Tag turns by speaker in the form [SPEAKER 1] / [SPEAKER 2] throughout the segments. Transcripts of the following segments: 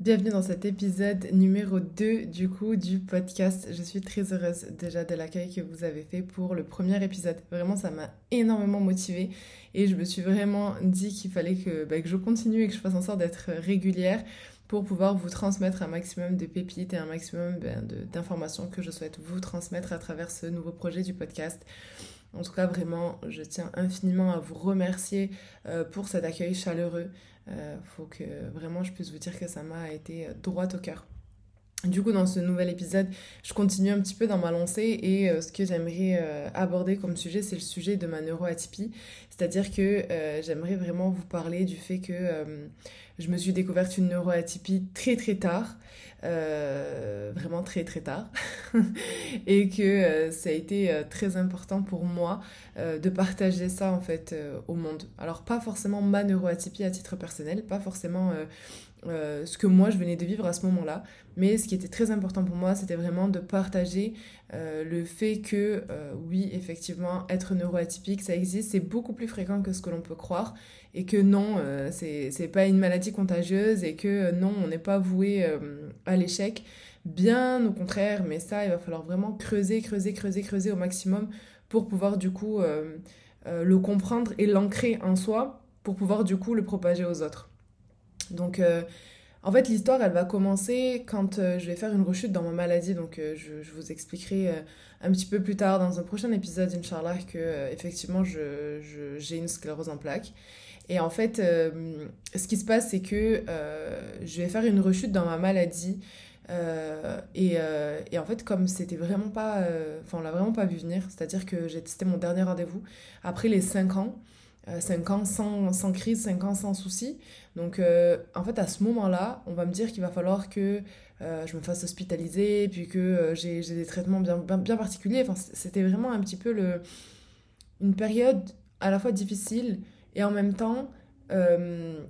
[SPEAKER 1] Bienvenue dans cet épisode numéro 2 du coup du podcast. Je suis très heureuse déjà de l'accueil que vous avez fait pour le premier épisode. Vraiment, ça m'a énormément motivée et je me suis vraiment dit qu'il fallait que, bah, que je continue et que je fasse en sorte d'être régulière pour pouvoir vous transmettre un maximum de pépites et un maximum ben, d'informations que je souhaite vous transmettre à travers ce nouveau projet du podcast. En tout cas, vraiment, je tiens infiniment à vous remercier euh, pour cet accueil chaleureux il euh, faut que vraiment je puisse vous dire que ça m'a été euh, droit au cœur. Du coup, dans ce nouvel épisode, je continue un petit peu dans ma lancée et euh, ce que j'aimerais aborder comme sujet, c'est le sujet de ma neuroatypie. C'est-à-dire que j'aimerais vraiment vous parler du fait que je me suis découverte une neuroatypie très très tard, vraiment très très tard, et que ça a été très important pour moi de partager ça en fait au monde. Alors pas forcément ma neuroatypie à titre personnel, pas forcément euh, ce que moi je venais de vivre à ce moment-là. Mais ce qui était très important pour moi, c'était vraiment de partager euh, le fait que, euh, oui, effectivement, être neuroatypique, ça existe, c'est beaucoup plus fréquent que ce que l'on peut croire. Et que non, c'est pas une maladie contagieuse et que non, on n'est pas voué à l'échec. Bien au contraire, mais ça, il va falloir vraiment creuser, creuser, creuser, creuser au maximum pour pouvoir du coup le comprendre et l'ancrer en soi pour pouvoir du coup le propager aux autres. Donc, euh, en fait, l'histoire, elle va commencer quand euh, je vais faire une rechute dans ma maladie. Donc, euh, je, vous expliquerai un petit peu plus tard dans un prochain épisode, Inch'Allah, que effectivement, j'ai une sclérose en plaques. Et en fait, ce qui se passe, c'est que je vais faire une rechute dans ma maladie. Et, et, en fait, comme c'était vraiment pas. Enfin, on l'a vraiment pas vu venir, c'est-à-dire que j'ai testé mon dernier rendez-vous après les 5 ans. 5 ans sans, sans, crise, 5 ans sans souci. Donc, euh, en fait, à ce moment-là, on va me dire qu'il va falloir que euh, je me fasse hospitaliser, puis que euh, j'ai des traitements bien, particuliers. C'était vraiment un petit peu une période à la fois difficile et en même temps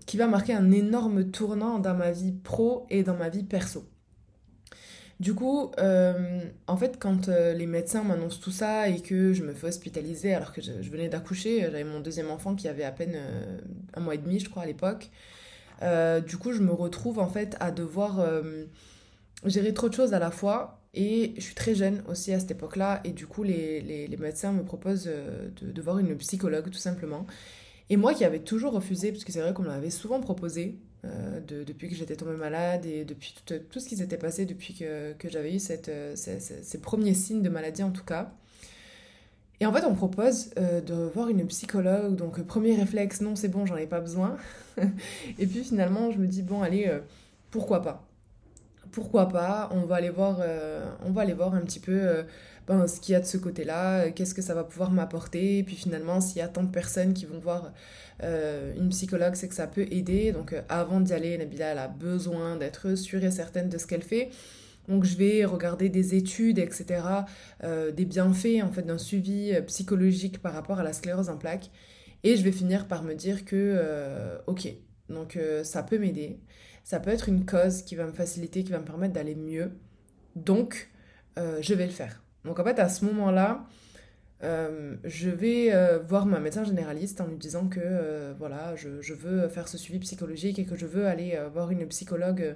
[SPEAKER 1] qui va marquer un énorme tournant dans ma vie pro et dans ma vie perso. Du coup, en fait, quand les médecins m'annoncent tout ça et que je me fais hospitaliser alors que je, venais d'accoucher, j'avais mon deuxième enfant qui avait à peine un mois et demi, je crois, à l'époque. Du coup, je me retrouve en fait à devoir gérer trop de choses à la fois. Et je suis très jeune aussi à cette époque-là. Et du coup, les, les, médecins me proposent de, de, voir une psychologue, tout simplement. Et moi qui avais toujours refusé, parce que c'est vrai qu'on m'avait souvent proposé, euh, depuis que j'étais tombée malade et depuis tout, ce qui s'était passé depuis que, que j'avais eu euh, ces, premiers signes de maladie en tout cas. Et en fait, on propose euh, de voir une psychologue. Donc, premier réflexe, non, c'est bon, j'en ai pas besoin. et puis finalement, je me dis, bon, allez, pourquoi pas? Pourquoi pas? On va aller voir, on va aller voir un petit peu ben, ce qu'il y a de ce côté-là, qu'est-ce que ça va pouvoir m'apporter. Et puis finalement, s'il y a tant de personnes qui vont voir euh, une psychologue, c'est que ça peut aider. Donc euh, avant d'y aller, Nabila, elle a besoin d'être sûre et certaine de ce qu'elle fait. Donc je vais regarder des études, etc., euh, des bienfaits en fait d'un suivi psychologique par rapport à la sclérose en plaques. Et je vais finir par me dire que, ok, donc ça peut m'aider. Ça peut être une cause qui va me faciliter, qui va me permettre d'aller mieux. Donc, je vais le faire. Donc en fait, à ce moment-là, euh, je vais euh, voir ma médecin généraliste en lui disant que euh, voilà, je, je, veux faire ce suivi psychologique et que je veux aller voir une psychologue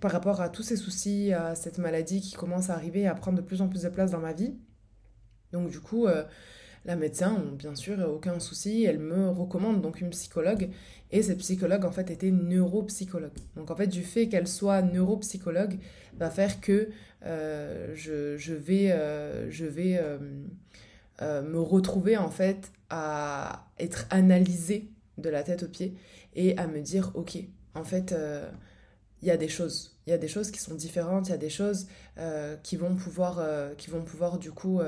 [SPEAKER 1] par rapport à tous ces soucis, à cette maladie qui commence à arriver, à prendre de plus en plus de place dans ma vie. Donc du coup, la médecin, bien sûr, aucun souci, elle me recommande donc une psychologue et cette psychologue en fait était neuropsychologue. Donc en fait, du fait qu'elle soit neuropsychologue va faire que je, je, vais, je vais euh, me retrouver en fait à être analysée de la tête aux pieds et à me dire ok en fait euh, il y a des choses il y a des choses qui sont différentes il y a des choses euh, qui vont pouvoir qui vont pouvoir du coup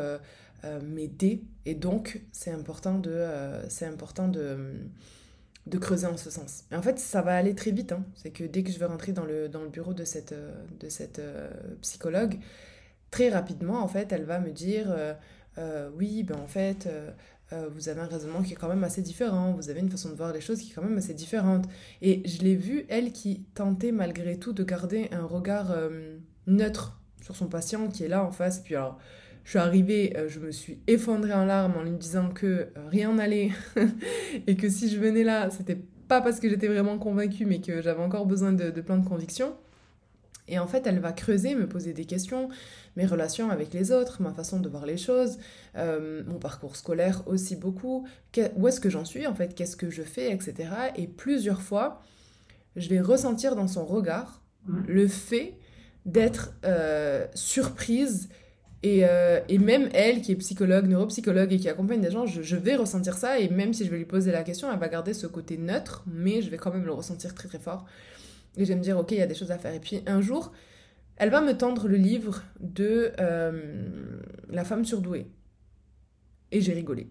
[SPEAKER 1] m'aider et donc c'est important de c'est important de creuser en ce sens. Et en fait, ça va aller très vite. Hein. C'est que dès que je vais rentrer dans le, dans le bureau de cette, de cette psychologue, très rapidement, en fait, elle va me dire euh, oui, ben en fait, euh, euh, vous avez un raisonnement qui est quand même assez différent, vous avez une façon de voir les choses qui est quand même assez différente. Et je l'ai vue, elle, qui tentait malgré tout de garder un regard neutre sur son patient qui est là en face. Puis alors, je suis arrivée, je me suis effondrée en larmes en lui disant que rien n'allait et que si je venais là, c'était pas parce que j'étais vraiment convaincue, mais que j'avais encore besoin de, de plein de convictions. Et en fait, elle va creuser, me poser des questions, mes relations avec les autres, ma façon de voir les choses, euh, mon parcours scolaire aussi beaucoup, où est-ce que j'en suis en fait, qu'est-ce que je fais, etc. Et plusieurs fois, je vais ressentir dans son regard mmh. le fait d'être euh, surprise. Et, euh, et, même elle, qui est psychologue, neuropsychologue et qui accompagne des gens, je, je, vais ressentir ça. Et même si je vais lui poser la question, elle va garder ce côté neutre, mais je vais quand même le ressentir très très fort. Et je vais me dire, ok, il y a des choses à faire. Et puis un jour, elle va me tendre le livre de euh, La femme surdouée. Et j'ai rigolé.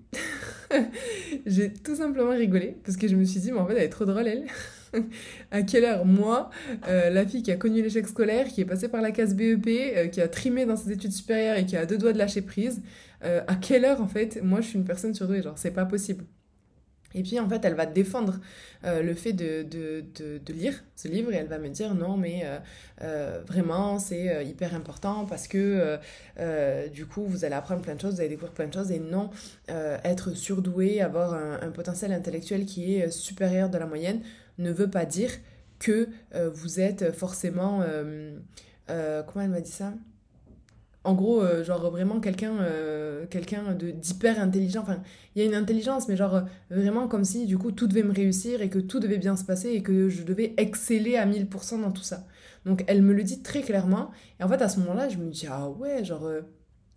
[SPEAKER 1] j'ai tout simplement rigolé parce que je me suis dit, mais en fait, elle est trop drôle, elle. à quelle heure Moi, euh, la fille qui a connu l'échec scolaire, qui est passée par la case BEP, euh, qui a trimé dans ses études supérieures et qui a deux doigts de lâcher prise, à quelle heure, en fait, moi, je suis une personne surdouée? Genre, c'est pas possible. Et puis en fait, elle va défendre euh, le fait de, de, de, lire ce livre et elle va me dire non, mais euh, euh, vraiment, c'est hyper important parce que du coup, vous allez apprendre plein de choses, vous allez découvrir plein de choses et non, être surdoué, avoir un, un, potentiel intellectuel qui est supérieur de la moyenne ne veut pas dire que vous êtes forcément... comment elle m'a dit ça? En gros, euh, genre vraiment quelqu'un euh, quelqu'un de d'hyper intelligent. Enfin, il y a une intelligence, mais genre vraiment comme si du coup tout devait me réussir et que tout devait bien se passer et que je devais exceller à 1000% dans tout ça. Donc elle me le dit très clairement. Et en fait, à ce moment-là, je me dis, ah ouais, genre, euh,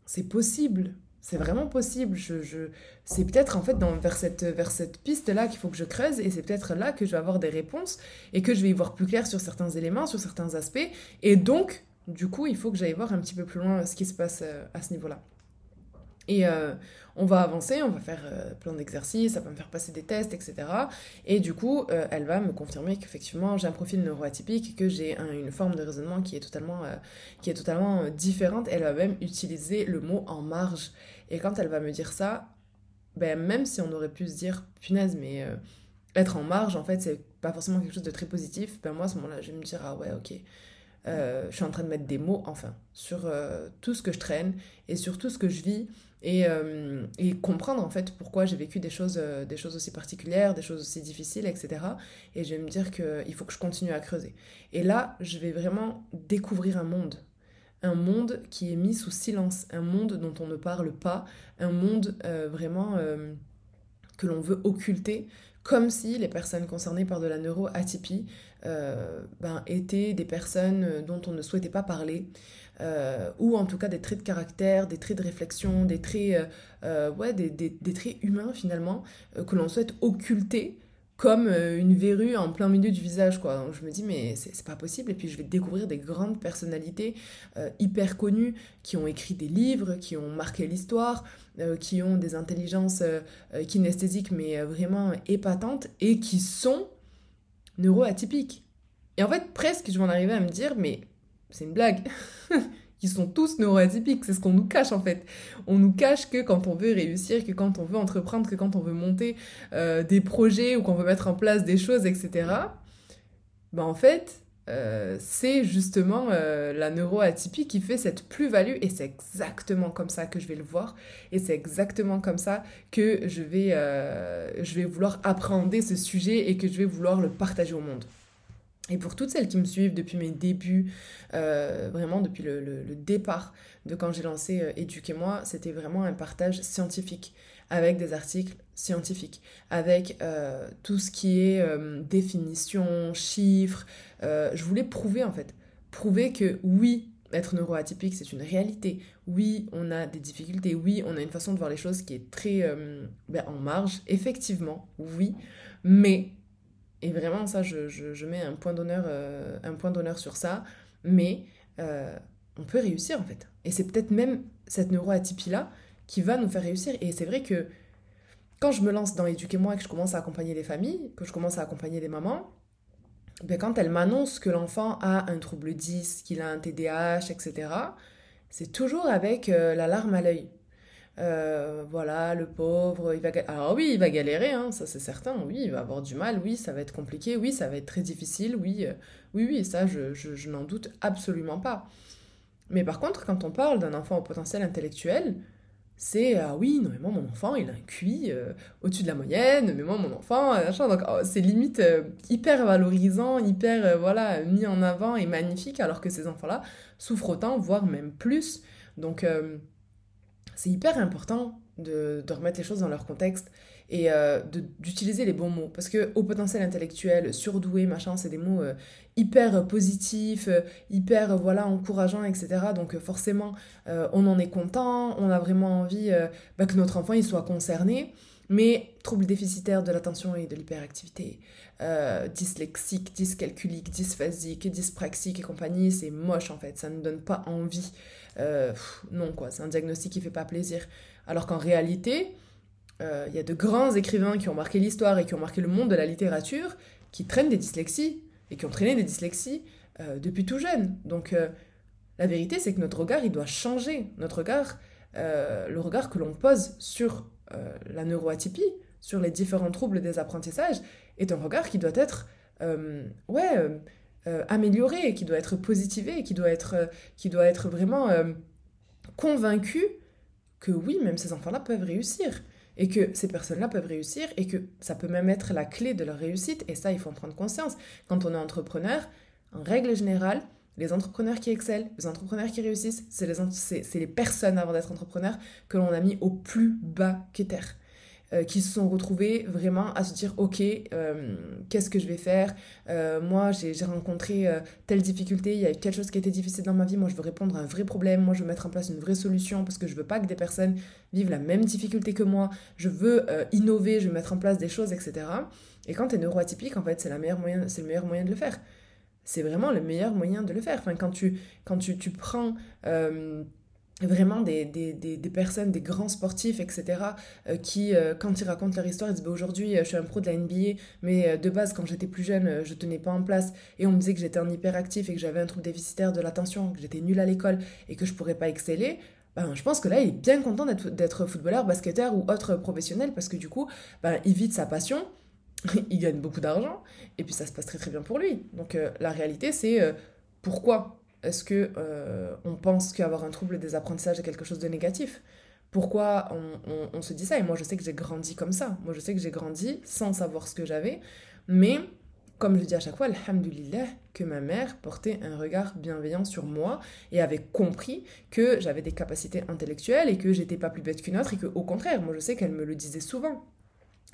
[SPEAKER 1] c'est possible. C'est vraiment possible. Je, je... C'est peut-être en fait dans, vers cette, vers cette piste-là qu'il faut que je creuse et c'est peut-être là que je vais avoir des réponses et que je vais y voir plus clair sur certains éléments, sur certains aspects. Et donc, du coup, il faut que j'aille voir un petit peu plus loin ce qui se passe euh, à ce niveau-là. Et euh, on va avancer, on va faire euh, plein d'exercices, ça va me faire passer des tests, etc. Et du coup, elle va me confirmer qu'effectivement, j'ai un profil neuroatypique, que j'ai une forme de raisonnement qui est totalement, qui est totalement différente. Elle va même utiliser le mot en marge. Et quand elle va me dire ça, ben, même si on aurait pu se dire, punaise, mais être en marge, en fait, c'est pas forcément quelque chose de très positif, ben moi, à ce moment-là, je vais me dire, ah ouais, ok euh, je suis en train de mettre des mots, enfin, sur euh, tout ce que je traîne et sur tout ce que je vis et, euh, comprendre en fait pourquoi j'ai vécu des choses, des choses aussi particulières, des choses aussi difficiles, etc. Et je vais me dire qu'il faut que je continue à creuser. Et là, je vais vraiment découvrir un monde. Un monde qui est mis sous silence, un monde dont on ne parle pas, un monde vraiment que l'on veut occulter, comme si les personnes concernées par de la neuroatypie euh, ben, étaient des personnes dont on ne souhaitait pas parler, euh, ou en tout cas des traits de caractère, des traits de réflexion, des traits, euh, ouais, des, des, des, traits humains finalement, que l'on souhaite occulter comme une verrue en plein milieu du visage quoi. Donc je me dis mais c'est pas possible et puis je vais découvrir des grandes personnalités hyper connues qui ont écrit des livres, qui ont marqué l'histoire, euh, qui ont des intelligences euh, euh, kinesthésiques mais vraiment épatantes et qui sont neuroatypiques. Et en fait, presque, je vais en arriver à me dire, mais c'est une blague. Ils sont tous neuroatypiques, c'est ce qu'on nous cache en fait. On nous cache que quand on veut réussir, que quand on veut entreprendre, que quand on veut monter des projets ou qu'on veut mettre en place des choses, etc. Ben en fait, euh, c'est justement euh, la neuroatypie qui fait cette plus-value et c'est exactement comme ça que je vais le voir et c'est exactement comme ça que je vais, euh, je vais vouloir appréhender ce sujet et que je vais vouloir le partager au monde. Et pour toutes celles qui me suivent depuis mes débuts, vraiment depuis le, départ de quand j'ai lancé Éduquez-moi, c'était vraiment un partage scientifique avec des articles scientifiques, avec euh, tout ce qui est euh, définition, chiffres. Euh, je voulais prouver en fait, prouver que oui, être neuroatypique, c'est une réalité. Oui, on a des difficultés. Oui, on a une façon de voir les choses qui est très ben, en marge. Effectivement, oui. Mais, et vraiment ça, je, je, mets un point d'honneur d'honneur sur ça. Mais on peut réussir en fait. Et c'est peut-être même cette neuroatypie-là qui va nous faire réussir. Et c'est vrai que quand je me lance dans Éduquez-moi que je commence à accompagner les familles, que je commence à accompagner les mamans, ben quand elles m'annoncent que l'enfant a un trouble 10, qu'il a un TDAH, etc., c'est toujours avec euh, la larme à l'œil. Euh, voilà, le pauvre, il va Alors oui, il va galérer, hein, ça c'est certain, oui, il va avoir du mal, oui, ça va être compliqué, oui, ça va être très difficile, oui, euh, oui, oui, ça je, je, n'en doute absolument pas. Mais par contre, quand on parle d'un enfant au potentiel intellectuel, c'est ah oui, non mais moi mon enfant il a un QI euh, au-dessus de la moyenne, mais moi mon enfant, euh, donc oh, c'est limite hyper valorisant, hyper voilà mis en avant et magnifique, alors que ces enfants-là souffrent autant, voire même plus. Donc c'est hyper important de, de, remettre les choses dans leur contexte et euh, d'utiliser les bons mots. Parce que au potentiel intellectuel, surdoué, machin, c'est des mots euh, hyper positifs, euh, hyper voilà encourageants, etc. Donc forcément, on en est content, on a vraiment envie bah, que notre enfant il soit concerné. Mais troubles déficitaires de l'attention et de l'hyperactivité, dyslexique, dyscalculique, dysphasique, dyspraxique et compagnie, c'est moche en fait, ça ne donne pas envie. Non quoi, c'est un diagnostic qui fait pas plaisir. Alors qu'en réalité, il euh, y a de grands écrivains qui ont marqué l'histoire et qui ont marqué le monde de la littérature, qui traînent des dyslexies et qui ont traîné des dyslexies euh, depuis tout jeune. Donc euh, la vérité, c'est que notre regard, il doit changer. Notre regard, le regard que l'on pose sur la neuroatypie, sur les différents troubles des apprentissages, est un regard qui doit être ouais, amélioré, qui doit être positivé, qui doit être, qui doit être vraiment convaincu que oui, même ces enfants-là peuvent réussir et que ces personnes-là peuvent réussir et que ça peut même être la clé de leur réussite et ça il faut en prendre conscience. Quand on est entrepreneur, en règle générale, les entrepreneurs qui excellent, les entrepreneurs qui réussissent, c'est les, les personnes avant d'être entrepreneurs que l'on a mis au plus bas qu'éther. Euh, qui se sont retrouvés vraiment à se dire ok euh, qu'est-ce que je vais faire? Euh, moi j'ai rencontré telle difficulté il y a quelque chose qui a été difficile dans ma vie. Moi je veux répondre à un vrai problème. Moi je veux mettre en place une vraie solution parce que je veux pas que des personnes vivent la même difficulté que moi. Je veux innover je veux mettre en place des choses etc et quand tu es neuroatypique en fait c'est le meilleur moyen de le faire. C'est vraiment le meilleur moyen de le faire. Enfin quand tu quand tu, tu prends vraiment des, des, des, personnes, des grands sportifs, etc., euh, qui, euh, quand ils racontent leur histoire, ils disent bah, aujourd'hui, euh, je suis un pro de la NBA, mais de base, quand j'étais plus jeune, je tenais pas en place, et on me disait que j'étais un hyperactif et que j'avais un trouble déficitaire de l'attention, que j'étais nul à l'école et que je pourrais pas exceller. Ben, je pense que là, il est bien content d'être footballeur, basketteur ou autre professionnel parce que du coup, ben, il vit de sa passion, il gagne beaucoup d'argent, et puis ça se passe très très bien pour lui. Donc la réalité, c'est pourquoi est-ce que euh, on pense qu'avoir un trouble des apprentissages est quelque chose de négatif? Pourquoi on, se dit ça? Et moi, je sais que j'ai grandi comme ça. Moi, je sais que j'ai grandi sans savoir ce que j'avais. Mais, comme je dis à chaque fois, alhamdulillah, que ma mère portait un regard bienveillant sur moi et avait compris que j'avais des capacités intellectuelles et que j'étais pas plus bête qu'une autre et que, au contraire, moi, je sais qu'elle me le disait souvent.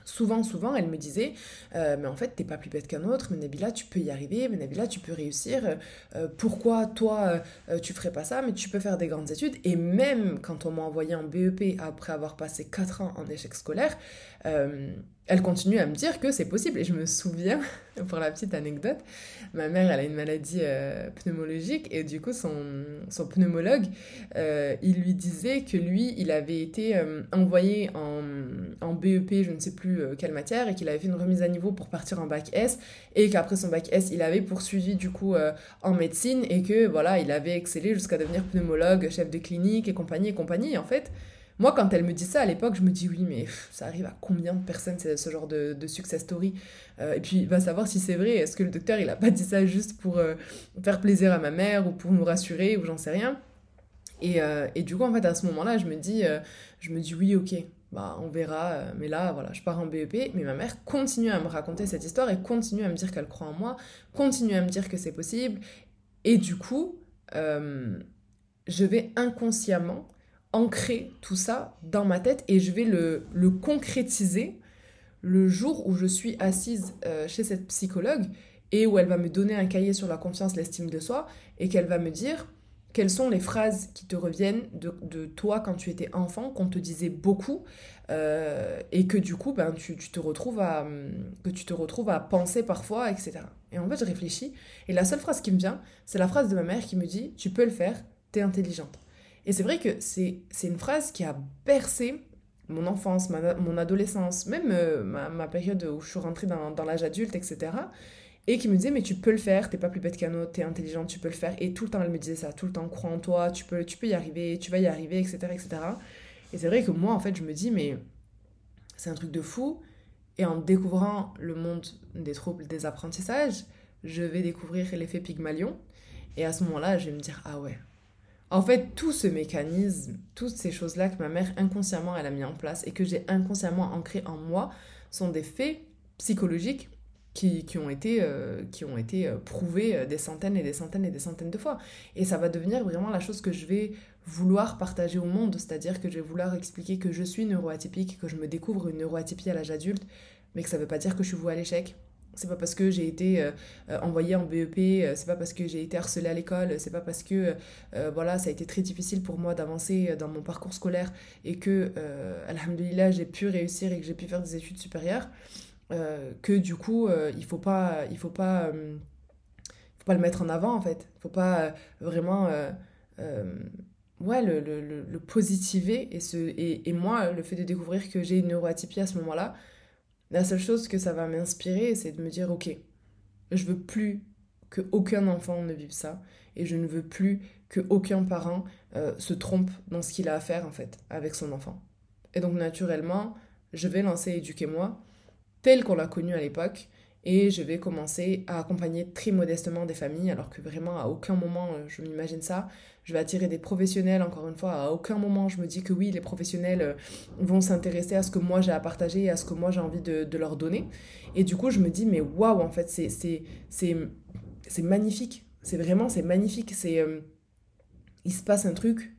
[SPEAKER 1] Souvent, souvent, elle me disait, euh, mais en fait, t'es pas plus bête qu'un autre, mais Nabila, tu peux y arriver, mais Nabila, tu peux réussir. Euh, pourquoi toi, euh, tu ferais pas ça, mais tu peux faire des grandes études. Et même quand on m'a envoyé en BEP après avoir passé 4 ans en échec scolaire, elle continue à me dire que c'est possible. Et je me souviens, pour la petite anecdote, ma mère, elle a une maladie euh, pneumologique et du coup, son, son pneumologue, euh, il lui disait que lui, il avait été euh, envoyé en, en, BEP, je ne sais plus quelle matière, et qu'il avait fait une remise à niveau pour partir en bac S, et qu'après son bac S, il avait poursuivi du coup en médecine, et que voilà, il avait excellé jusqu'à devenir pneumologue, chef de clinique et compagnie et compagnie. en fait, moi, quand elle me dit ça à l'époque, je me dis oui, mais ça arrive à combien de personnes ce genre de, de success story? Euh, Et puis, va savoir si c'est vrai. Est-ce que le docteur, il a pas dit ça juste pour euh, faire plaisir à ma mère ou pour nous rassurer ou j'en sais rien? Et, euh, du coup, en fait, à ce moment-là, je me dis, je me dis oui, ok, bah, on verra. mais là, voilà, je pars en BEP. Mais ma mère continue à me raconter cette histoire et continue à me dire qu'elle croit en moi, continue à me dire que c'est possible. Et du coup, je vais inconsciemment ancrer tout ça dans ma tête et je vais le, concrétiser le jour où je suis assise euh, chez cette psychologue et où elle va me donner un cahier sur la confiance, l'estime de soi et qu'elle va me dire quelles sont les phrases qui te reviennent de, de toi quand tu étais enfant, qu'on te disait beaucoup euh, et que du coup ben, tu, tu, te retrouves à, que tu te retrouves à penser parfois, etc. Et en fait, je réfléchis et la seule phrase qui me vient, c'est la phrase de ma mère qui me dit Tu peux le faire, t'es intelligente. Et c'est vrai que c'est une phrase qui a bercé mon enfance, mon adolescence, même euh, ma, période où je suis rentrée dans, dans l'âge adulte, etc. Et qui me disait, mais tu peux le faire, t'es pas plus bête qu'un autre, t'es intelligente, tu peux le faire. Et tout le temps, elle me disait ça, tout le temps, crois en toi, tu peux, tu peux y arriver, tu vas y arriver, etc. etc. Et c'est vrai que moi, en fait, je me dis, mais c'est un truc de fou. Et en découvrant le monde des troubles des apprentissages, je vais découvrir l'effet Pygmalion. Et à ce moment-là, je vais me dire, ah ouais, En fait, tout ce mécanisme, toutes ces choses-là que ma mère inconsciemment elle a mis en place et que j'ai inconsciemment ancré en moi sont des faits psychologiques qui, ont été, euh, euh, prouvés euh, des centaines et des centaines et des centaines de fois. Et ça va devenir vraiment la chose que je vais vouloir partager au monde, c'est-à-dire que je vais vouloir expliquer que je suis neuroatypique, que je me découvre une neuroatypie à l'âge adulte, mais que ça ne veut pas dire que je suis vouée à l'échec. C'est pas parce que j'ai été envoyée en BEP, c'est pas parce que j'ai été harcelée à l'école, c'est pas parce que voilà, ça a été très difficile pour moi d'avancer dans mon parcours scolaire et que, alhamdoulilah, j'ai pu réussir et que j'ai pu faire des études supérieures euh, que du coup, euh, il faut pas, il faut pas, euh, faut pas le mettre en avant en fait. Il faut pas vraiment, ouais, le, le, le, positiver et, ce, et, et, moi, le fait de découvrir que j'ai une neuroatypie à ce moment-là, la seule chose que ça va m'inspirer, c'est de me dire, ok, je veux plus que aucun enfant ne vive ça et je ne veux plus que aucun parent se trompe dans ce qu'il a à faire en fait avec son enfant. Et donc naturellement, je vais lancer Éduquez-moi tel qu'on l'a connu à l'époque. Et je vais commencer à accompagner très modestement des familles, alors que vraiment à aucun moment euh, je m'imagine ça. Je vais attirer des professionnels, encore une fois, à aucun moment je me dis que oui, les professionnels euh, vont s'intéresser à ce que moi j'ai à partager et à ce que moi j'ai envie de, leur donner. Et du coup, je me dis, mais waouh, en fait, c'est magnifique. C'est vraiment, c'est magnifique. C'est euh, il se passe un truc,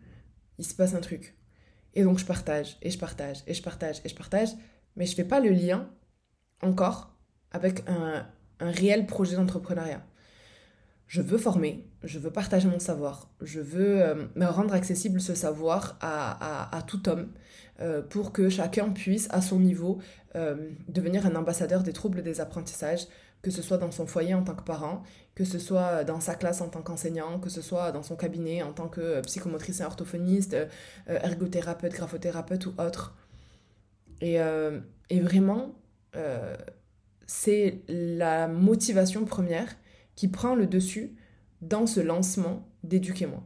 [SPEAKER 1] il se passe un truc. Et donc je partage, et je partage, et je partage, et je partage, mais je fais pas le lien encore avec un, réel projet d'entrepreneuriat. Je veux former, je veux partager mon savoir, je veux euh, me rendre accessible ce savoir à, tout homme euh, pour que chacun puisse, à son niveau, euh, devenir un ambassadeur des troubles des apprentissages, que ce soit dans son foyer en tant que parent, que ce soit dans sa classe en tant qu'enseignant, que ce soit dans son cabinet en tant que psychomotricien orthophoniste, ergothérapeute, graphothérapeute ou autre. Et, vraiment, c'est la motivation première qui prend le dessus dans ce lancement d'éduquez-moi.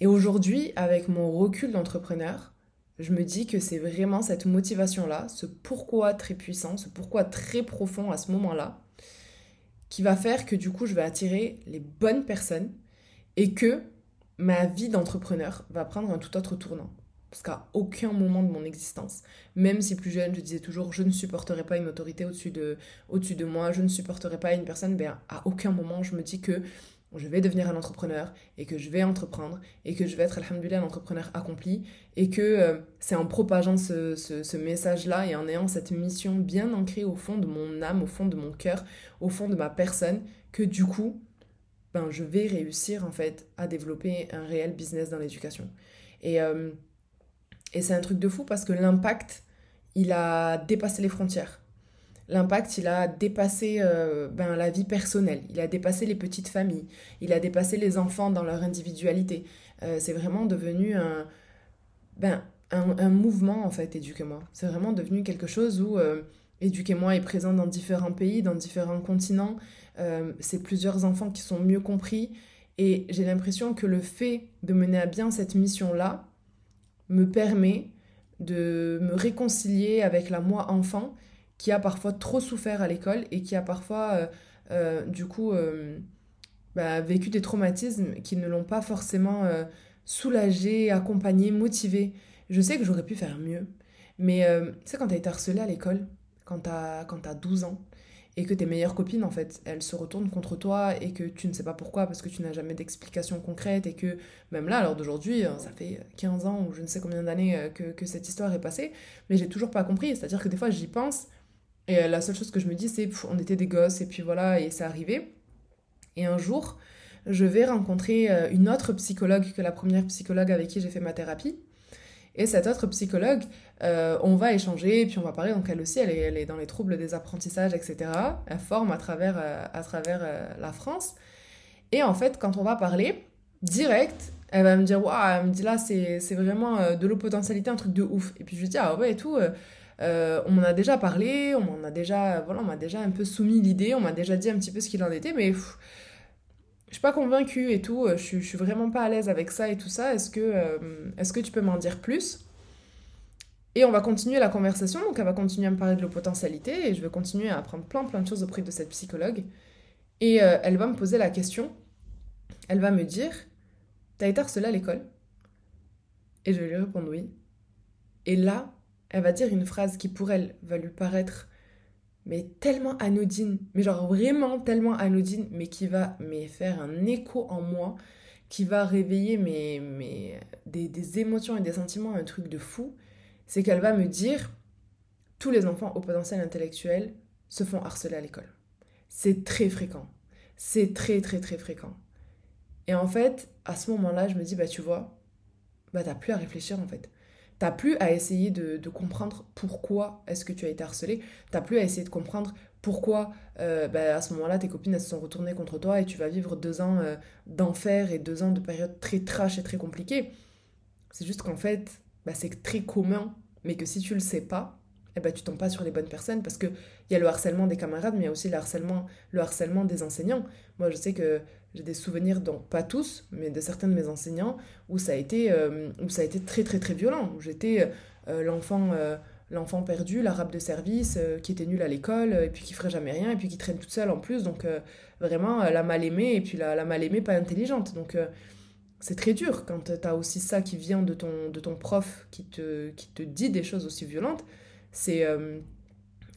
[SPEAKER 1] Et aujourd'hui, avec mon recul d'entrepreneur, je me dis que c'est vraiment cette motivation-là, ce pourquoi très puissant, ce pourquoi très profond à ce moment-là, qui va faire que du coup, je vais attirer les bonnes personnes et que ma vie d'entrepreneur va prendre un tout autre tournant. Parce qu'à aucun moment de mon existence, même si plus jeune, je disais toujours je ne supporterai pas une autorité au-dessus de, au de moi, je ne supporterai pas une personne, ben, à aucun moment je me dis que je vais devenir un entrepreneur et que je vais entreprendre et que je vais être, alhamdoulilah, un entrepreneur accompli et que euh, c'est en propageant ce, ce, ce message-là et en ayant cette mission bien ancrée au fond de mon âme, au fond de mon cœur, au fond de ma personne, que du coup, ben, je vais réussir en fait à développer un réel business dans l'éducation. Et euh, et c'est un truc de fou parce que l'impact, il a dépassé les frontières. L'impact, il a dépassé euh, ben, la vie personnelle, il a dépassé les petites familles, il a dépassé les enfants dans leur individualité. Euh, c'est vraiment devenu un, ben, un, mouvement, en fait, Éduquez-moi. C'est vraiment devenu quelque chose où euh, Éduquez-moi est présent dans différents pays, dans différents continents. c'est plusieurs enfants qui sont mieux compris. Et j'ai l'impression que le fait de mener à bien cette mission-là, me permet de me réconcilier avec la moi enfant qui a parfois trop souffert à l'école et qui a parfois euh, euh, du coup euh, bah, vécu des traumatismes qui ne l'ont pas forcément soulagé, accompagné, motivé. Je sais que j'aurais pu faire mieux, mais tu sais quand t'as été harcelée à l'école, quand t'as as 12 ans, et que tes meilleures copines, en fait, elles se retournent contre toi et que tu ne sais pas pourquoi parce que tu n'as jamais d'explication concrète et que même là, alors d'aujourd'hui, euh, ça fait 15 ans ou je ne sais combien d'années euh, que, que, cette histoire est passée, mais j'ai toujours pas compris. C'est-à-dire que des fois, j'y pense et euh, la seule chose que je me dis, c'est on était des gosses et puis voilà, et c'est arrivé. Et un jour, je vais rencontrer une autre psychologue que la première psychologue avec qui j'ai fait ma thérapie. Et cette autre psychologue, euh, on va échanger, puis on va parler. Donc elle aussi, elle est, elle est, dans les troubles des apprentissages, etc. Elle forme à travers, euh, à travers euh, la France. Et en fait, quand on va parler, direct, elle va me dire, waouh, elle me dit là, c'est vraiment de l'eau un truc de ouf. Et puis je lui dis, ah ouais, et tout. on m'en a déjà parlé, on m'en a déjà, voilà, on m'a déjà un peu soumis l'idée, on m'a déjà dit un petit peu ce qu'il en était, mais je suis pas convaincue et tout, euh, je suis, suis vraiment pas à l'aise avec ça et tout ça. Est-ce que, euh, est-ce que tu peux m'en dire plus? Et on va continuer la conversation, donc elle va continuer à me parler de l'opotentialité et je vais continuer à apprendre plein plein de choses auprès de cette psychologue. Et euh, elle va me poser la question, elle va me dire, T'as été harcelée à l'école? Et je vais lui répondre oui. Et là, elle va dire une phrase qui pour elle va lui paraître mais tellement anodine, mais genre vraiment tellement anodine, mais qui va mais faire un écho en moi, qui va réveiller mes, mes, des, des émotions et des sentiments, un truc de fou, c'est qu'elle va me dire, tous les enfants au potentiel intellectuel se font harceler à l'école. C'est très fréquent. C'est très très très fréquent. Et en fait, à ce moment-là, je me dis, bah tu vois, bah t'as plus à réfléchir en fait. T'as plus à essayer de, comprendre pourquoi est-ce que tu as été harcelé. T'as plus à essayer de comprendre pourquoi euh, bah, à ce moment-là tes copines se sont retournées contre toi et tu vas vivre deux ans euh, d'enfer et deux ans de période très trash et très compliquée. C'est juste qu'en fait, bah, c'est très commun, mais que si tu le sais pas, eh ben, tu tombes pas sur les bonnes personnes parce qu'il y a le harcèlement des camarades, mais il y a aussi le harcèlement, le harcèlement des enseignants. Moi, je sais que j'ai des souvenirs, donc pas tous, mais de certains de mes enseignants, où ça a été, euh, où ça a été très très très violent, où j'étais euh, l'enfant euh, l'enfant perdu, l'arabe de service, qui était nul à l'école, et puis qui ferait jamais rien, et puis qui traîne toute seule en plus, donc vraiment la mal aimée, et puis la, mal aimée pas intelligente. Donc c'est très dur quand tu as aussi ça qui vient de ton, de ton prof qui te, qui te dit des choses aussi violentes. C'est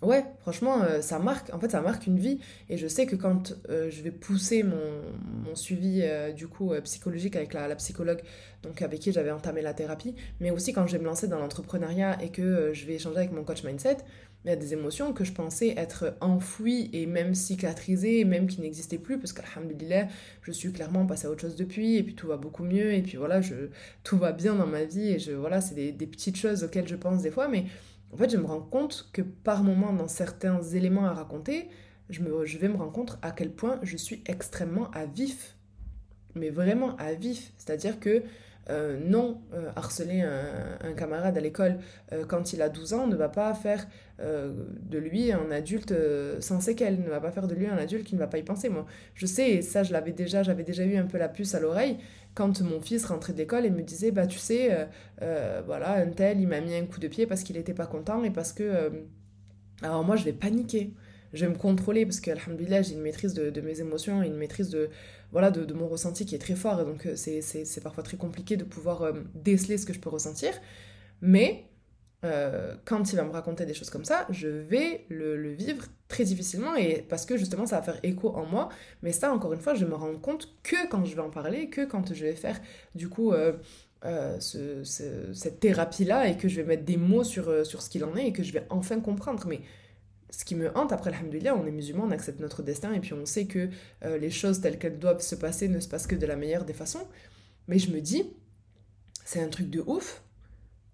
[SPEAKER 1] ouais, franchement, euh, ça marque, en fait, ça marque une vie. Et je sais que quand euh, je vais pousser mon, mon suivi, du coup, psychologique avec la, la, psychologue, donc avec qui j'avais entamé la thérapie, mais aussi quand je vais me lancer dans l'entrepreneuriat et que je vais échanger avec mon coach mindset, il y a des émotions que je pensais être enfouies et même cicatrisées, même qui n'existaient plus, parce qu'alhamdulillah, je suis clairement passée à autre chose depuis, et puis tout va beaucoup mieux, et puis voilà, je, tout va bien dans ma vie, et je, voilà, c'est des petites choses auxquelles je pense des fois, mais en fait, je me rends compte que par moment, dans certains éléments à raconter, je, vais me rendre compte à quel point je suis extrêmement à vif. Mais vraiment à vif. C'est-à-dire que euh, non, euh, harceler un, camarade à l'école euh, quand il a 12 ans ne va pas faire de lui un adulte sans séquelles, ne va pas faire de lui un adulte qui ne va pas y penser. Moi, je sais, et ça, je l'avais déjà, j'avais déjà eu un peu la puce à l'oreille quand mon fils rentrait d'école et me disait, bah tu sais, voilà, un tel, il m'a mis un coup de pied parce qu'il n'était pas content et parce que... alors moi, je vais paniquer je vais me contrôler parce que, alhamdoulilah, j'ai une maîtrise de, mes émotions et une maîtrise de, voilà, de, mon ressenti qui est très fort. Et donc, euh, c'est parfois très compliqué de pouvoir euh, déceler ce que je peux ressentir. Mais euh, quand il va me raconter des choses comme ça, je vais le, vivre très difficilement et parce que justement ça va faire écho en moi. Mais ça, encore une fois, je me rends compte que quand je vais en parler, que quand je vais faire du coup ce, cette thérapie-là et que je vais mettre des mots sur, sur ce qu'il en est et que je vais enfin comprendre. Mais ce qui me hante, après, alhamdoulilah, on est musulman, on accepte notre destin et puis on sait que euh, les choses telles qu'elles doivent se passer ne se passent que de la meilleure des façons. Mais je me dis, c'est un truc de ouf.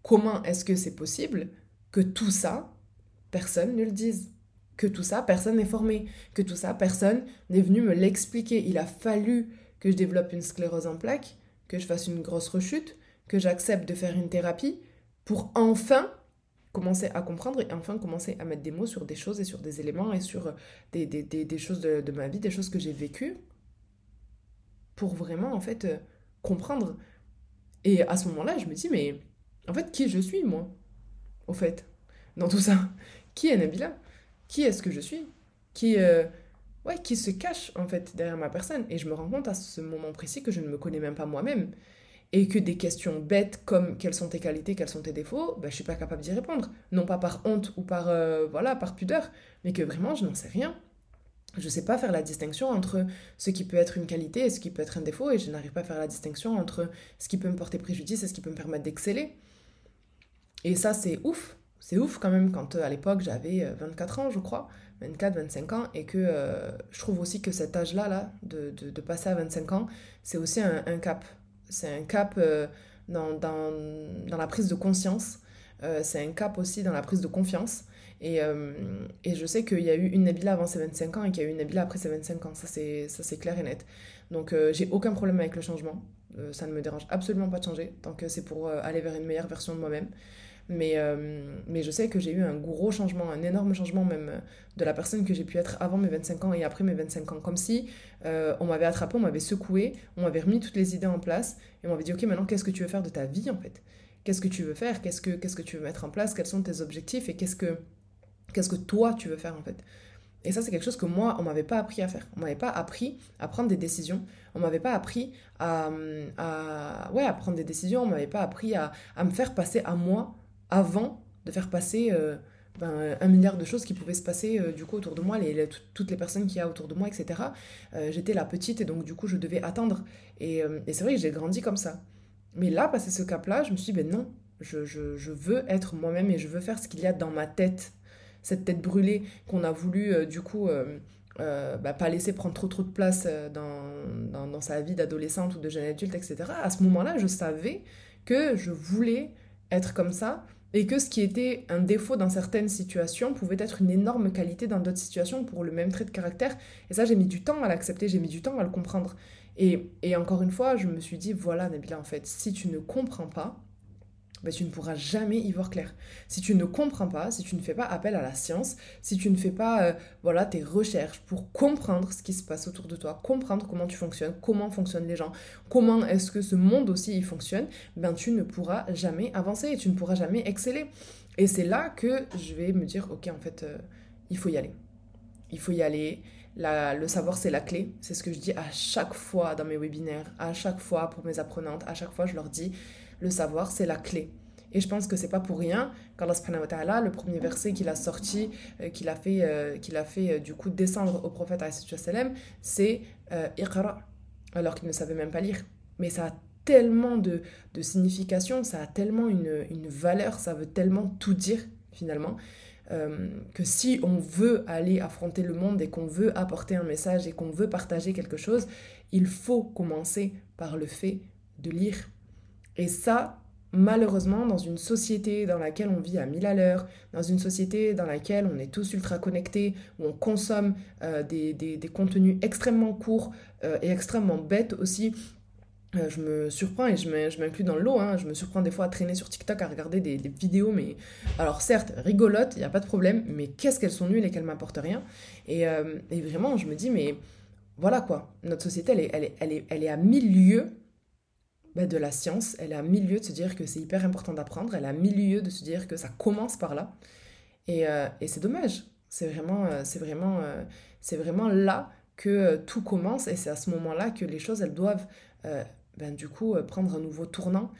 [SPEAKER 1] Comment est-ce que c'est possible que tout ça, personne ne le dise? Que tout ça, personne n'est formé? Que tout ça, personne n'est venu me l'expliquer? Il a fallu que je développe une sclérose en plaques, que je fasse une grosse rechute, que j'accepte de faire une thérapie pour enfin commencer à comprendre et enfin commencer à mettre des mots sur des choses et sur des éléments et sur des, des, des, choses de, de, ma vie, des choses que j'ai vécues pour vraiment en fait euh, comprendre. Et à ce moment-là, je me dis, mais en fait, qui je suis moi Au fait, dans tout ça? Qui est Nabila? Qui est-ce que je suis? Qui. Euh, ouais, qui se cache en fait derrière ma personne? Et je me rends compte à ce moment précis que je ne me connais même pas moi-même et que des questions bêtes comme quelles sont tes qualités, quels sont tes défauts, ben, je suis pas capable d'y répondre. Non pas par honte ou par, euh, voilà, par pudeur, mais que vraiment je n'en sais rien. Je ne sais pas faire la distinction entre ce qui peut être une qualité et ce qui peut être un défaut, et je n'arrive pas à faire la distinction entre ce qui peut me porter préjudice et ce qui peut me permettre d'exceller. Et ça, c'est ouf. C'est ouf quand même quand euh, à l'époque j'avais 24 euh, ans, je crois, 24, 25 ans, et que je trouve aussi que cet âge-là, là, de, de, passer à 25 ans, c'est aussi un, un cap c'est un cap euh, dans, dans, dans, la prise de conscience. Euh, c'est un cap aussi dans la prise de confiance. Et, euh, et je sais qu'il y a eu une Nabila avant ses 25 ans et qu'il y a eu une Nabila après ses 25 ans. Ça, c'est clair et net. Donc, j'ai aucun problème avec le changement. ça ne me dérange absolument pas de changer, tant que c'est pour aller vers une meilleure version de moi-même. Mais, euh, mais je sais que j'ai eu un gros changement, un énorme changement même euh, de la personne que j'ai pu être avant mes 25 ans et après mes 25 ans. Comme si euh, on m'avait attrapé, on m'avait secoué, on m'avait remis toutes les idées en place et on m'avait dit, ok, maintenant qu'est-ce que tu veux faire de ta vie en fait? Qu'est-ce que tu veux faire? Qu'est-ce que, tu veux mettre en place? Quels sont tes objectifs? Et qu'est-ce que, que toi tu veux faire en fait? Et ça, c'est quelque chose que moi, on m'avait pas appris à faire. On m'avait pas appris à prendre des décisions. On m'avait pas appris à, ouais, à prendre des décisions. On m'avait pas appris à, me faire passer à moi avant de faire passer euh, ben, un milliard de choses qui pouvaient se passer euh, du coup autour de moi, les, toutes les personnes qu'il y a autour de moi, etc. Euh, j'étais la petite et donc du coup je devais attendre. Et, c'est vrai que j'ai grandi comme ça. Mais là, passé ce cap-là, je me suis dit, ben non, je, je, veux être moi-même et je veux faire ce qu'il y a dans ma tête. Cette tête brûlée qu'on a voulu, du coup, euh, bah, pas laisser prendre trop trop de place dans, dans sa vie d'adolescente ou de jeune adulte, etc. À ce moment-là, je savais que je voulais être comme ça et que ce qui était un défaut dans certaines situations pouvait être une énorme qualité dans d'autres situations pour le même trait de caractère. Et ça, j'ai mis du temps à l'accepter, j'ai mis du temps à le comprendre. Et, et, encore une fois, je me suis dit, voilà, Nabila, en fait, si tu ne comprends pas, ben, tu ne pourras jamais y voir clair. Si tu ne comprends pas, si tu ne fais pas appel à la science, si tu ne fais pas euh, voilà, tes recherches pour comprendre ce qui se passe autour de toi, comprendre comment tu fonctionnes, comment fonctionnent les gens, comment est-ce que ce monde aussi il fonctionne, ben tu ne pourras jamais avancer et tu ne pourras jamais exceller. Et c'est là que je vais me dire, ok, en fait, euh, il faut y aller. Il faut y aller. La, le savoir, c'est la clé. C'est ce que je dis à chaque fois dans mes webinaires, à chaque fois pour mes apprenantes, à chaque fois je leur dis, le savoir, c'est la clé. Et je pense que c'est pas pour rien qu'Allah subhanahu wa ta'ala, le premier verset qu'il a sorti, euh, qu'il a fait, euh, qu'il a fait euh, du coup descendre au prophète c'est Iqra, alors qu'il ne savait même pas lire. Mais ça a tellement de, de signification, ça a tellement une, une, valeur, ça veut tellement tout dire finalement, que si on veut aller affronter le monde et qu'on veut apporter un message et qu'on veut partager quelque chose, il faut commencer par le fait de lire. Et ça, malheureusement, dans une société dans laquelle on vit à mille à l'heure, dans une société dans laquelle on est tous ultra connectés, où on consomme euh, des, des, contenus extrêmement courts euh, et extrêmement bêtes aussi, euh, je me surprends et je m'inclus dans le lot, hein, je me surprends des fois à traîner sur TikTok à regarder des, vidéos, mais alors certes, rigolotes, il n'y a pas de problème, mais qu'est-ce qu'elles sont nulles et qu'elles m'apportent rien. Et, et, vraiment, je me dis, mais voilà quoi, notre société, elle est, elle est, elle est, elle est à mille lieues bah, de la science, elle est à milieu de se dire que c'est hyper important d'apprendre, elle est à milieu de se dire que ça commence par là. Et, euh, et c'est dommage. C'est vraiment, euh, vraiment, euh, vraiment là que tout commence et c'est à ce moment-là que les choses, elles doivent ben, du coup prendre un nouveau tournant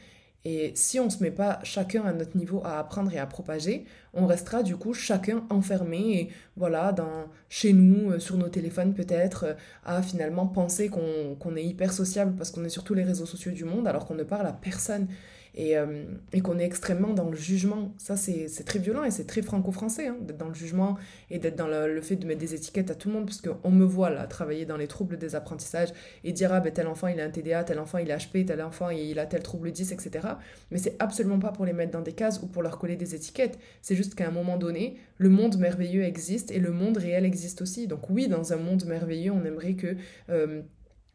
[SPEAKER 1] et si on ne se met pas chacun à notre niveau à apprendre et à propager, on restera du coup chacun enfermé, et, voilà, dans, chez nous, euh, sur nos téléphones peut-être, euh, à finalement penser qu'on est hyper sociable parce qu'on est sur tous les réseaux sociaux du monde alors qu'on ne parle à personne et, euh, et qu'on est extrêmement dans le jugement. Ça, c'est très violent et c'est très franco-français, hein, d'être dans le jugement et d'être dans le, fait de mettre des étiquettes à tout le monde, parce qu'on me voit là travailler dans les troubles des apprentissages et dire, ah ben tel enfant il a un TDA, tel enfant il a HP, tel enfant il a tel trouble 10, etc. Mais c'est absolument pas pour les mettre dans des cases ou pour leur coller des étiquettes. C'est juste qu'à un moment donné, le monde merveilleux existe et le monde réel existe aussi. Donc oui, dans un monde merveilleux, on aimerait que... Euh,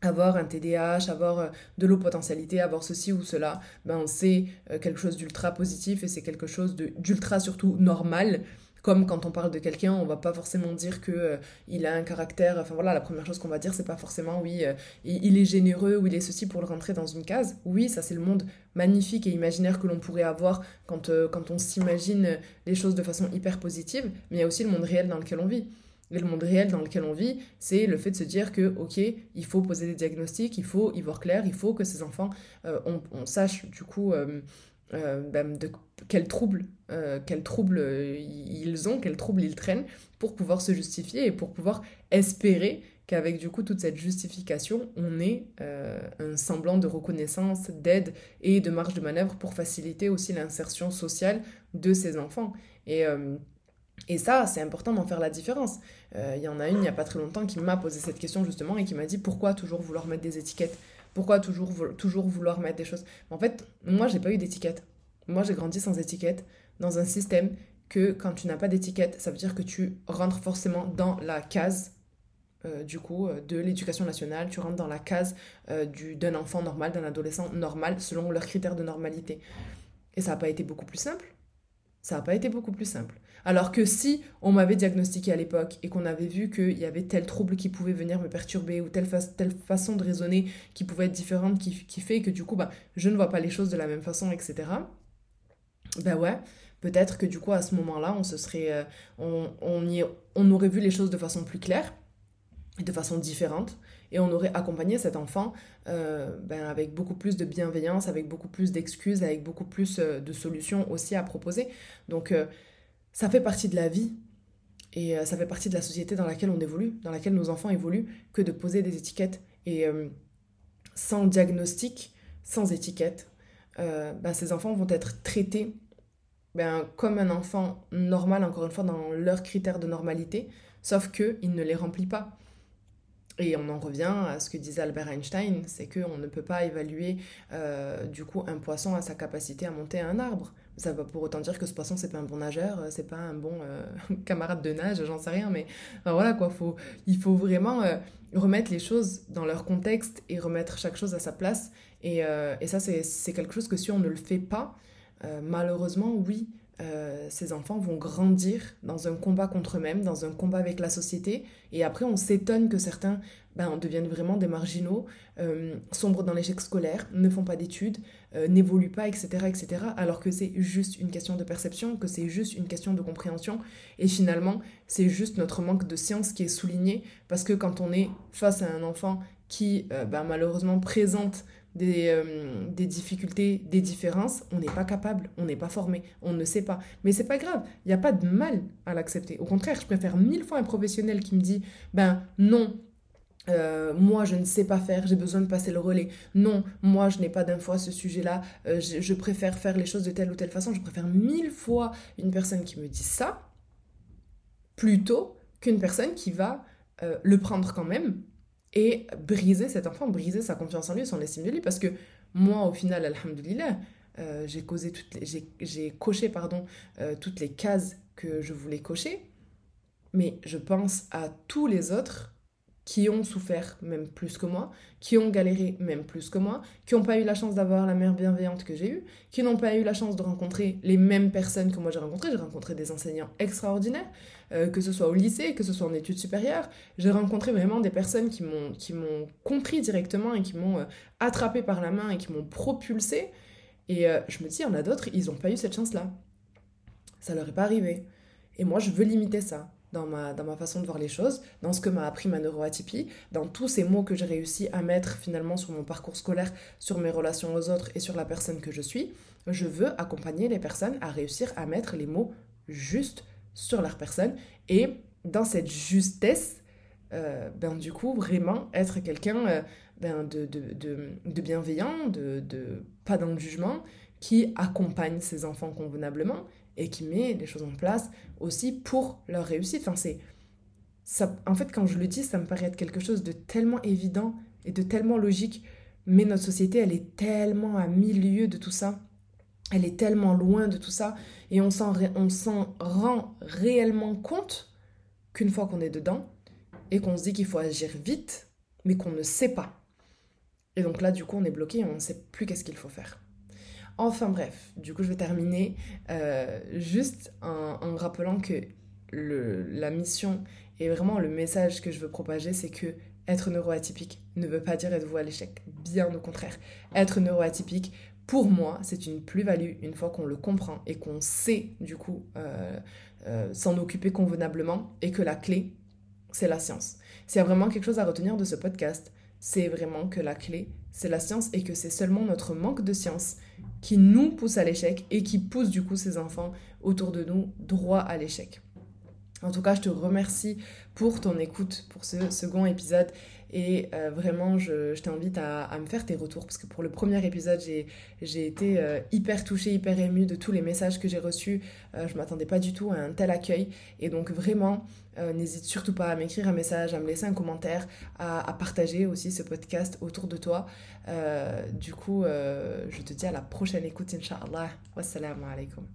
[SPEAKER 1] avoir un TDAH, avoir euh, de l'eau potentialité, avoir ceci ou cela, ben c'est euh, quelque chose d'ultra positif et c'est quelque chose d'ultra surtout normal. Comme quand on parle de quelqu'un, on va pas forcément dire que euh, il a un caractère. Enfin voilà, la première chose qu'on va dire, c'est pas forcément oui, il est généreux ou il est ceci pour le rentrer dans une case. Oui, ça c'est le monde magnifique et imaginaire que l'on pourrait avoir quand, quand on s'imagine les choses de façon hyper positive. Mais il y a aussi le monde réel dans lequel on vit. Le monde réel dans lequel on vit, c'est le fait de se dire que, ok, il faut poser des diagnostics, il faut y voir clair, il faut que ces enfants, euh, on, sache du coup euh, euh, ben, de quels troubles, quels troubles ils ont, quels troubles ils traînent, pour pouvoir se justifier et pour pouvoir espérer qu'avec du coup toute cette justification, on ait un semblant de reconnaissance, d'aide et de marge de manœuvre pour faciliter aussi l'insertion sociale de ces enfants. Et et ça, c'est important d'en faire la différence. Euh, il y en a une il n'y a pas très longtemps qui m'a posé cette question justement et qui m'a dit pourquoi toujours vouloir mettre des étiquettes? Pourquoi toujours, toujours vouloir mettre des choses? En fait, moi, j'ai pas eu d'étiquette. Moi, j'ai grandi sans étiquette dans un système que quand tu n'as pas d'étiquette, ça veut dire que tu rentres forcément dans la case euh, du coup, euh, de l'éducation nationale, tu rentres dans la case d'un enfant normal, d'un adolescent normal, selon leurs critères de normalité. Et ça n'a pas été beaucoup plus simple. Ça n'a pas été beaucoup plus simple. Alors que si on m'avait diagnostiqué à l'époque et qu'on avait vu qu'il y avait tel trouble qui pouvait venir me perturber ou telle, façon de raisonner qui pouvait être différente, qui, fait que du coup, bah, je ne vois pas les choses de la même façon, etc. Ben ouais, peut-être que du coup à ce moment-là, on serait, on, aurait vu les choses de façon plus claire et de façon différente et on aurait accompagné cet enfant ben, avec beaucoup plus de bienveillance, avec beaucoup plus d'excuses, avec beaucoup plus de solutions aussi à proposer. Donc ça fait partie de la vie et ça fait partie de la société dans laquelle on évolue, dans laquelle nos enfants évoluent, que de poser des étiquettes. Et sans diagnostic, sans étiquette, euh, ben, ces enfants vont être traités ben, comme un enfant normal, encore une fois, dans leurs critères de normalité, sauf qu'ils ne les remplit pas. Et on en revient à ce que disait Albert Einstein, c'est qu'on ne peut pas évaluer euh, du coup un poisson à sa capacité à monter un arbre. Ça va pour autant dire que ce poisson c'est pas un bon nageur, c'est pas un bon euh, camarade de nage, j'en sais rien, mais voilà quoi, il faut vraiment remettre les choses dans leur contexte et remettre chaque chose à sa place. Et, euh, ça, c'est quelque chose que si on ne le fait pas, euh, malheureusement, oui, euh, ces enfants vont grandir dans un combat contre eux-mêmes, dans un combat avec la société. Et après, on s'étonne que certains ben, deviennent vraiment des marginaux, euh, sombrent dans l'échec scolaire, ne font pas d'études, euh, n'évoluent pas, etc., etc. Alors que c'est juste une question de perception, que c'est juste une question de compréhension. Et finalement, c'est juste notre manque de science qui est souligné. Parce que quand on est face à un enfant qui, ben, malheureusement, présente des, euh, des, difficultés, des différences, on n'est pas capable, on n'est pas formé, on ne sait pas. Mais c'est pas grave, il n'y a pas de mal à l'accepter. Au contraire, je préfère mille fois un professionnel qui me dit ben non, euh, moi, je ne sais pas faire, j'ai besoin de passer le relais. Non, moi, je n'ai pas d'infos à ce sujet-là. Euh, je, préfère faire les choses de telle ou telle façon. Je préfère mille fois une personne qui me dit ça plutôt qu'une personne qui va le prendre quand même et briser cet enfant, briser sa confiance en lui, son estime de lui. Parce que moi, au final, alhamdoulilah, euh, j'ai, causé toutes j'ai, coché pardon, euh, toutes les cases que je voulais cocher. Mais je pense à tous les autres qui ont souffert même plus que moi, qui ont galéré même plus que moi, qui n'ont pas eu la chance d'avoir la mère bienveillante que j'ai eue, qui n'ont pas eu la chance de rencontrer les mêmes personnes que moi j'ai rencontrées. J'ai rencontré des enseignants extraordinaires, euh, que ce soit au lycée, que ce soit en études supérieures. J'ai rencontré vraiment des personnes qui m'ont, compris directement et qui m'ont euh, attrapé par la main et qui m'ont propulsé. Et euh, je me dis, il y en a d'autres, ils n'ont pas eu cette chance-là. Ça leur est pas arrivé. Et moi, je veux limiter ça dans ma, dans ma façon de voir les choses, dans ce que m'a appris ma neuroatypie, dans tous ces mots que j'ai réussi à mettre finalement sur mon parcours scolaire, sur mes relations aux autres et sur la personne que je suis. Je veux accompagner les personnes à réussir à mettre les mots justes sur leur personne et dans cette justesse, euh, ben, du coup, vraiment être quelqu'un euh, ben, de, de, de, de, bienveillant, de, de pas dans le jugement, qui accompagne ses enfants convenablement et qui met les choses en place aussi pour leur réussite. Enfin, c'est, ça, en fait, quand je le dis, ça me paraît être quelque chose de tellement évident et de tellement logique, mais notre société, elle est tellement à milieu de tout ça, elle est tellement loin de tout ça, et on s'en, on s'en rend réellement compte qu'une fois qu'on est dedans, et qu'on se dit qu'il faut agir vite, mais qu'on ne sait pas. Et donc là, du coup, on est bloqué on ne sait plus qu'est-ce qu'il faut faire. Enfin bref, du coup je vais terminer euh, juste en, rappelant que la mission et vraiment le message que je veux propager, c'est que être neuroatypique ne veut pas dire être vous à l'échec. Bien au contraire. Être neuroatypique, pour moi, c'est une plus-value une fois qu'on le comprend et qu'on sait du coup euh, euh, s'en occuper convenablement et que la clé, c'est la science. S'il y a vraiment quelque chose à retenir de ce podcast, c'est vraiment que la clé, c'est la science et que c'est seulement notre manque de science qui nous pousse à l'échec et qui pousse du coup ces enfants autour de nous droit à l'échec. En tout cas, je te remercie pour ton écoute pour ce second épisode et euh, vraiment, je, t'invite à, me faire tes retours parce que pour le premier épisode, j'ai été euh, hyper touchée, hyper émue de tous les messages que j'ai reçus. Euh, je m'attendais pas du tout à un tel accueil et donc vraiment, n'hésite surtout pas à m'écrire un message, à me laisser un commentaire, à, à partager aussi ce podcast autour de toi. du coup, je te dis à la prochaine écoute, Inch'Allah. Wassalamu alaikum.